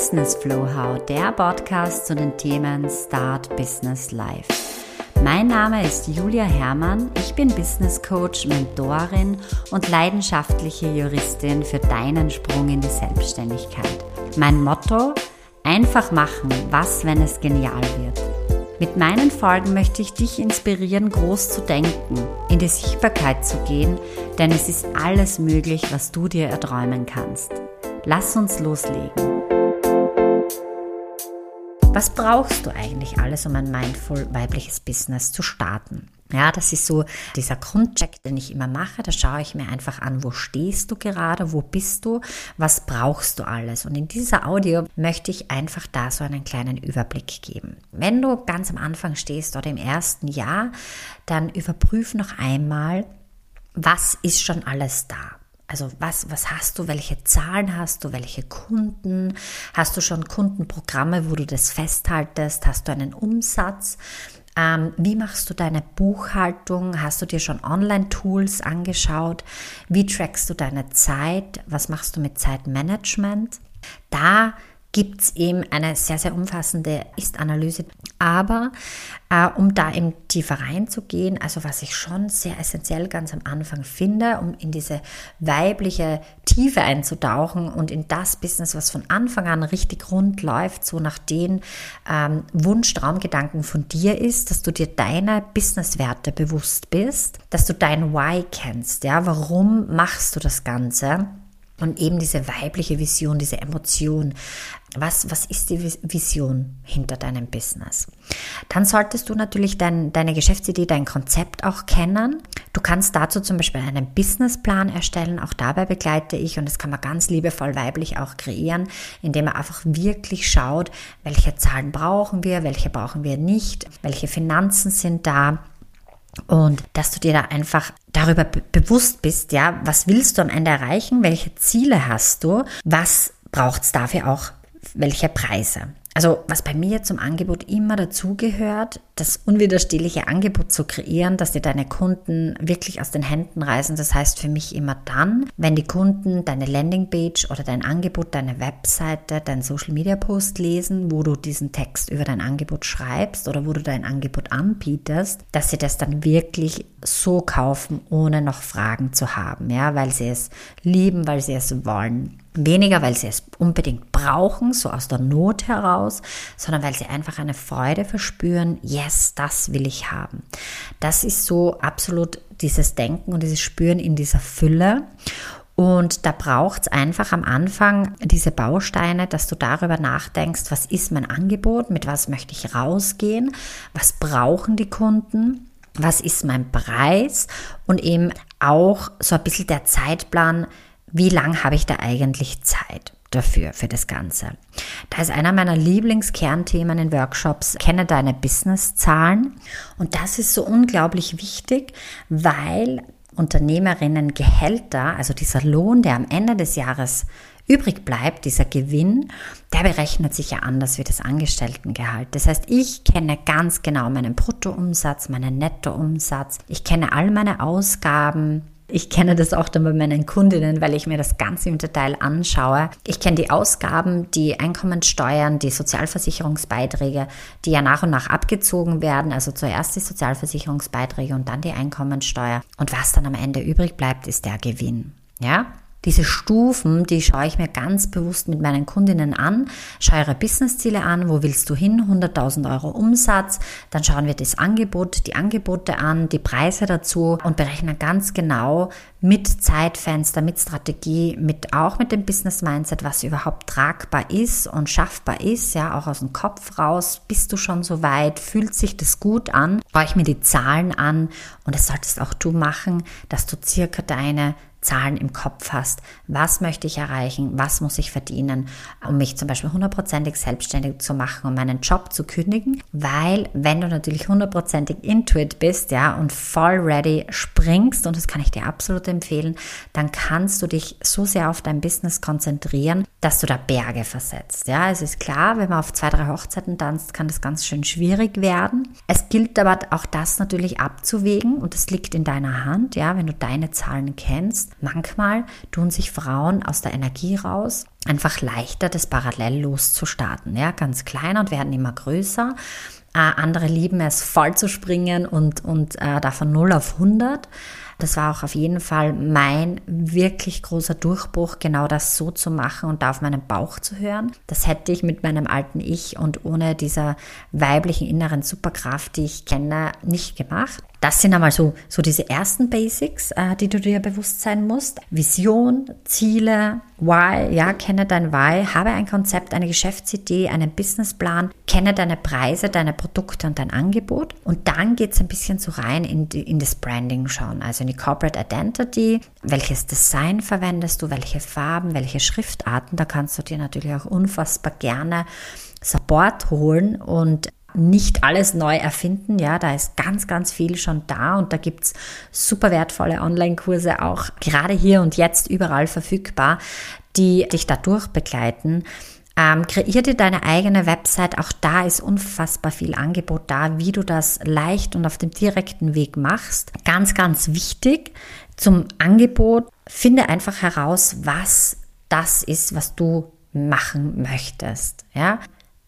Business Flow How, der Podcast zu den Themen Start Business Life. Mein Name ist Julia Herrmann, ich bin Business Coach, Mentorin und leidenschaftliche Juristin für deinen Sprung in die Selbstständigkeit. Mein Motto, einfach machen, was, wenn es genial wird. Mit meinen Folgen möchte ich dich inspirieren, groß zu denken, in die Sichtbarkeit zu gehen, denn es ist alles möglich, was du dir erträumen kannst. Lass uns loslegen. Was brauchst du eigentlich alles, um ein mindful weibliches Business zu starten? Ja, das ist so dieser Grundcheck, den ich immer mache. Da schaue ich mir einfach an, wo stehst du gerade, wo bist du, was brauchst du alles. Und in dieser Audio möchte ich einfach da so einen kleinen Überblick geben. Wenn du ganz am Anfang stehst oder im ersten Jahr, dann überprüf noch einmal, was ist schon alles da. Also was, was hast du, welche Zahlen hast du, welche Kunden? Hast du schon Kundenprogramme, wo du das festhaltest? Hast du einen Umsatz? Ähm, wie machst du deine Buchhaltung? Hast du dir schon Online-Tools angeschaut? Wie trackst du deine Zeit? Was machst du mit Zeitmanagement? Da gibt es eben eine sehr, sehr umfassende Ist-Analyse. Aber äh, um da eben tiefer reinzugehen, also was ich schon sehr essentiell ganz am Anfang finde, um in diese weibliche Tiefe einzutauchen und in das Business, was von Anfang an richtig rund läuft, so nach den ähm, Wunsch, Traumgedanken von dir ist, dass du dir deine Businesswerte bewusst bist, dass du dein Why kennst, ja, warum machst du das Ganze? Und eben diese weibliche Vision, diese Emotion. Was, was ist die Vision hinter deinem Business? Dann solltest du natürlich dein, deine Geschäftsidee, dein Konzept auch kennen. Du kannst dazu zum Beispiel einen Businessplan erstellen. Auch dabei begleite ich und das kann man ganz liebevoll weiblich auch kreieren, indem man einfach wirklich schaut, welche Zahlen brauchen wir, welche brauchen wir nicht, welche Finanzen sind da und dass du dir da einfach darüber bewusst bist, ja, was willst du am Ende erreichen, welche Ziele hast du, was braucht es dafür auch, welche Preise. Also was bei mir zum Angebot immer dazugehört, das unwiderstehliche Angebot zu kreieren, dass dir deine Kunden wirklich aus den Händen reißen. Das heißt für mich immer dann, wenn die Kunden deine Landingpage oder dein Angebot, deine Webseite, dein Social Media Post lesen, wo du diesen Text über dein Angebot schreibst oder wo du dein Angebot anbietest, dass sie das dann wirklich so kaufen, ohne noch Fragen zu haben, ja, weil sie es lieben, weil sie es wollen. Weniger, weil sie es unbedingt brauchen, so aus der Not heraus, sondern weil sie einfach eine Freude verspüren, yes, das will ich haben. Das ist so absolut dieses Denken und dieses Spüren in dieser Fülle. Und da braucht es einfach am Anfang diese Bausteine, dass du darüber nachdenkst, was ist mein Angebot, mit was möchte ich rausgehen, was brauchen die Kunden was ist mein Preis und eben auch so ein bisschen der Zeitplan, wie lange habe ich da eigentlich Zeit dafür, für das Ganze. Da ist einer meiner Lieblingskernthemen in Workshops, kenne deine Businesszahlen. Und das ist so unglaublich wichtig, weil Unternehmerinnen Gehälter, also dieser Lohn, der am Ende des Jahres übrig bleibt, dieser Gewinn, der berechnet sich ja anders wie das Angestelltengehalt. Das heißt, ich kenne ganz genau meinen Bruttoumsatz, meinen Nettoumsatz, ich kenne all meine Ausgaben, ich kenne das auch dann bei meinen Kundinnen, weil ich mir das Ganze im Detail anschaue. Ich kenne die Ausgaben, die Einkommenssteuern, die Sozialversicherungsbeiträge, die ja nach und nach abgezogen werden. Also zuerst die Sozialversicherungsbeiträge und dann die Einkommensteuer. Und was dann am Ende übrig bleibt, ist der Gewinn. Ja? Diese Stufen, die schaue ich mir ganz bewusst mit meinen Kundinnen an, schaue ihre Businessziele an, wo willst du hin, 100.000 Euro Umsatz, dann schauen wir das Angebot, die Angebote an, die Preise dazu und berechnen ganz genau mit Zeitfenster, mit Strategie, mit auch mit dem Business Mindset, was überhaupt tragbar ist und schaffbar ist, ja, auch aus dem Kopf raus, bist du schon so weit, fühlt sich das gut an, schaue ich mir die Zahlen an? Und das solltest auch du machen, dass du circa deine Zahlen im Kopf hast. Was möchte ich erreichen? Was muss ich verdienen, um mich zum Beispiel hundertprozentig selbstständig zu machen, um meinen Job zu kündigen? Weil, wenn du natürlich hundertprozentig intuit bist, ja, und voll ready springst, und das kann ich dir absolut empfehlen, dann kannst du dich so sehr auf dein Business konzentrieren, dass du da Berge versetzt. Ja, es ist klar, wenn man auf zwei, drei Hochzeiten tanzt, kann das ganz schön schwierig werden. Es gilt aber auch das natürlich abzuwägen und das liegt in deiner Hand, ja, wenn du deine Zahlen kennst manchmal tun sich Frauen aus der Energie raus einfach leichter, das parallel loszustarten. Ja, ganz klein und werden immer größer. Äh, andere lieben es, voll zu springen und, und äh, da von 0 auf 100. Das war auch auf jeden Fall mein wirklich großer Durchbruch, genau das so zu machen und da auf meinen Bauch zu hören. Das hätte ich mit meinem alten Ich und ohne dieser weiblichen inneren Superkraft, die ich kenne, nicht gemacht. Das sind einmal so, so diese ersten Basics, äh, die du dir bewusst sein musst. Vision, Ziele, Why, ja, kenne dein Why, habe ein Konzept, eine Geschäftsidee, einen Businessplan, kenne deine Preise, deine Produkte und dein Angebot. Und dann geht es ein bisschen so rein in, die, in das Branding schauen, also in die Corporate Identity. Welches Design verwendest du, welche Farben, welche Schriftarten? Da kannst du dir natürlich auch unfassbar gerne Support holen und nicht alles neu erfinden. Ja, da ist ganz, ganz viel schon da und da gibt es super wertvolle Online-Kurse auch gerade hier und jetzt überall verfügbar, die dich dadurch begleiten. Ähm, kreier dir deine eigene Website. Auch da ist unfassbar viel Angebot da, wie du das leicht und auf dem direkten Weg machst. Ganz, ganz wichtig zum Angebot. Finde einfach heraus, was das ist, was du machen möchtest. Ja,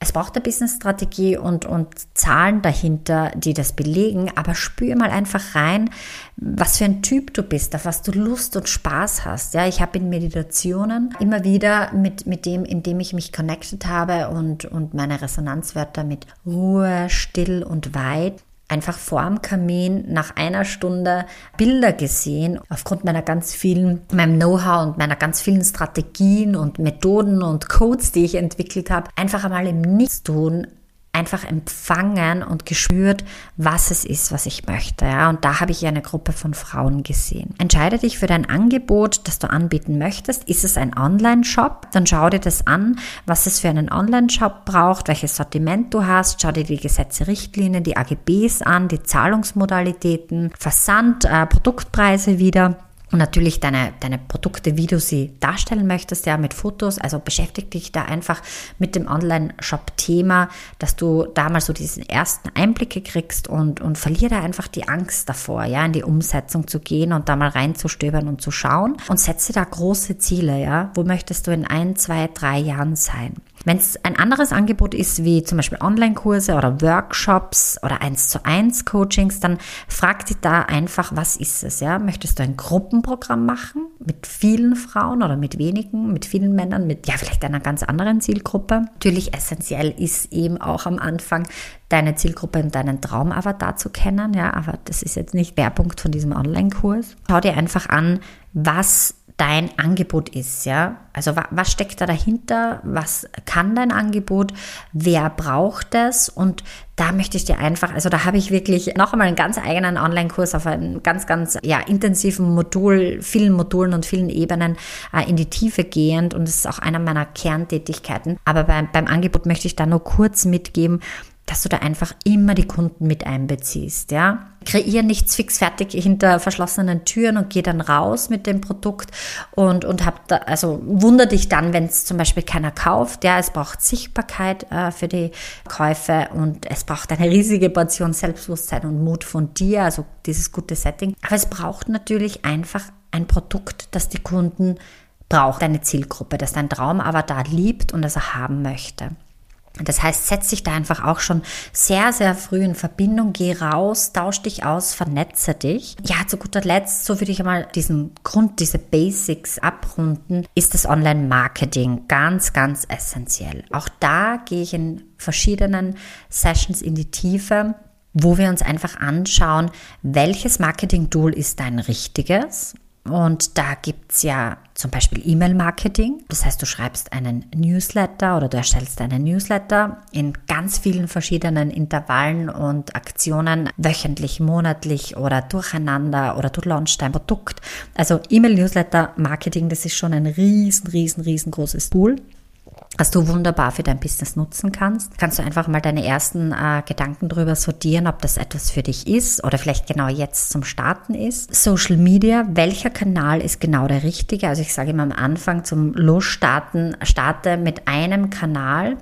es braucht eine Business-Strategie und, und Zahlen dahinter, die das belegen, aber spür mal einfach rein, was für ein Typ du bist, auf was du Lust und Spaß hast. Ja, ich habe in Meditationen immer wieder mit, mit dem, in dem ich mich connected habe und, und meine Resonanzwörter mit Ruhe, still und weit, einfach vorm Kamin nach einer Stunde Bilder gesehen, aufgrund meiner ganz vielen, meinem Know-how und meiner ganz vielen Strategien und Methoden und Codes, die ich entwickelt habe, einfach einmal im Nichtstun einfach empfangen und gespürt, was es ist, was ich möchte. Ja? Und da habe ich eine Gruppe von Frauen gesehen. Entscheide dich für dein Angebot, das du anbieten möchtest. Ist es ein Online-Shop? Dann schau dir das an, was es für einen Online-Shop braucht, welches Sortiment du hast. Schau dir die Gesetze, Richtlinien, die AGBs an, die Zahlungsmodalitäten, Versand, äh, Produktpreise wieder und natürlich deine, deine Produkte, wie du sie darstellen möchtest, ja, mit Fotos. Also beschäftige dich da einfach mit dem Online-Shop-Thema, dass du da mal so diesen ersten Einblicke kriegst und, und verliere da einfach die Angst davor, ja, in die Umsetzung zu gehen und da mal reinzustöbern und zu schauen und setze da große Ziele, ja. Wo möchtest du in ein, zwei, drei Jahren sein? Wenn es ein anderes Angebot ist, wie zum Beispiel Online-Kurse oder Workshops oder 1 zu 1 Coachings, dann frag dich da einfach, was ist es, ja? Möchtest du ein Gruppenprogramm machen mit vielen Frauen oder mit wenigen, mit vielen Männern, mit ja, vielleicht einer ganz anderen Zielgruppe? Natürlich essentiell ist eben auch am Anfang deine Zielgruppe und deinen Traumavatar zu kennen, ja, aber das ist jetzt nicht der Punkt von diesem Online-Kurs. Schau dir einfach an, was dein Angebot ist, ja. Also was steckt da dahinter? Was kann dein Angebot? Wer braucht es? Und da möchte ich dir einfach, also da habe ich wirklich noch einmal einen ganz eigenen Online-Kurs auf einen ganz, ganz ja, intensiven Modul, vielen Modulen und vielen Ebenen äh, in die Tiefe gehend und es ist auch einer meiner Kerntätigkeiten. Aber beim, beim Angebot möchte ich da nur kurz mitgeben, dass du da einfach immer die Kunden mit einbeziehst, ja. Kreier nichts fix fertig hinter verschlossenen Türen und geh dann raus mit dem Produkt und, und hab da, also wunder dich dann, wenn es zum Beispiel keiner kauft, ja. Es braucht Sichtbarkeit äh, für die Käufe und es braucht eine riesige Portion Selbstbewusstsein und Mut von dir, also dieses gute Setting. Aber es braucht natürlich einfach ein Produkt, das die Kunden braucht, deine Zielgruppe, das dein Traumavatar liebt und das er haben möchte. Das heißt, setz dich da einfach auch schon sehr, sehr früh in Verbindung, geh raus, tausch dich aus, vernetze dich. Ja, zu guter Letzt, so würde ich einmal diesen Grund, diese Basics abrunden, ist das Online-Marketing ganz, ganz essentiell. Auch da gehe ich in verschiedenen Sessions in die Tiefe wo wir uns einfach anschauen, welches Marketing-Tool ist dein richtiges und da gibt es ja zum Beispiel E-Mail-Marketing. Das heißt, du schreibst einen Newsletter oder du erstellst einen Newsletter in ganz vielen verschiedenen Intervallen und Aktionen, wöchentlich, monatlich oder durcheinander oder du launchst dein Produkt. Also E-Mail-Newsletter-Marketing, das ist schon ein riesen, riesen, riesengroßes Tool was du wunderbar für dein Business nutzen kannst. Kannst du einfach mal deine ersten äh, Gedanken darüber sortieren, ob das etwas für dich ist oder vielleicht genau jetzt zum Starten ist. Social Media, welcher Kanal ist genau der richtige? Also ich sage immer am Anfang zum Losstarten, starte mit einem Kanal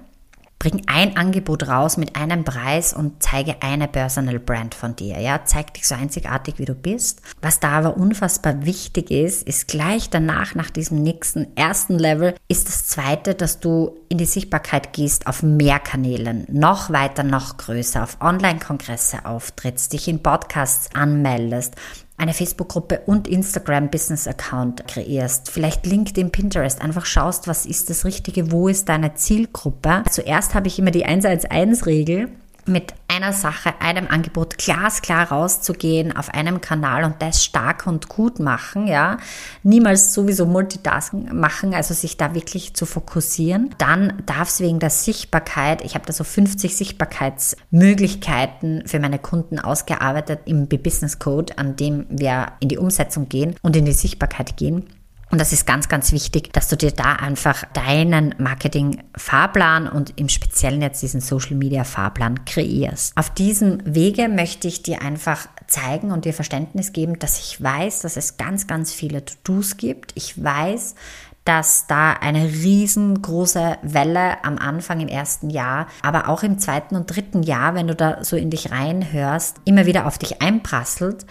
bring ein Angebot raus mit einem Preis und zeige eine Personal Brand von dir. Ja, zeig dich so einzigartig, wie du bist. Was da aber unfassbar wichtig ist, ist gleich danach, nach diesem nächsten ersten Level, ist das zweite, dass du in die Sichtbarkeit gehst auf mehr Kanälen, noch weiter, noch größer, auf Online-Kongresse auftrittst, dich in Podcasts anmeldest, eine Facebook-Gruppe und Instagram-Business-Account kreierst, vielleicht LinkedIn, Pinterest, einfach schaust, was ist das Richtige, wo ist deine Zielgruppe. Zuerst habe ich immer die 111-Regel mit einer Sache, einem Angebot glasklar rauszugehen auf einem Kanal und das stark und gut machen, ja. Niemals sowieso Multitasking machen, also sich da wirklich zu fokussieren. Dann darf es wegen der Sichtbarkeit, ich habe da so 50 Sichtbarkeitsmöglichkeiten für meine Kunden ausgearbeitet im B-Business Code, an dem wir in die Umsetzung gehen und in die Sichtbarkeit gehen. Und das ist ganz, ganz wichtig, dass du dir da einfach deinen Marketing-Fahrplan und im Speziellen jetzt diesen Social-Media-Fahrplan kreierst. Auf diesem Wege möchte ich dir einfach zeigen und dir Verständnis geben, dass ich weiß, dass es ganz, ganz viele To-Dos gibt. Ich weiß, dass da eine riesengroße Welle am Anfang im ersten Jahr, aber auch im zweiten und dritten Jahr, wenn du da so in dich reinhörst, immer wieder auf dich einprasselt.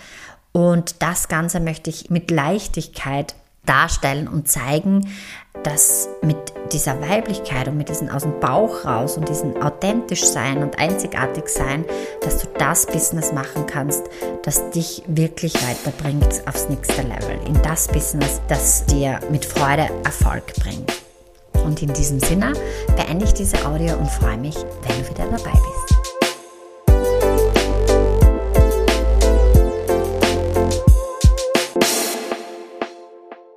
Und das Ganze möchte ich mit Leichtigkeit darstellen und zeigen, dass mit dieser Weiblichkeit und mit diesem aus dem Bauch raus und diesem authentisch sein und einzigartig sein, dass du das Business machen kannst, das dich wirklich weiterbringt aufs nächste Level, in das Business, das dir mit Freude Erfolg bringt. Und in diesem Sinne beende ich diese Audio und freue mich, wenn du wieder dabei bist.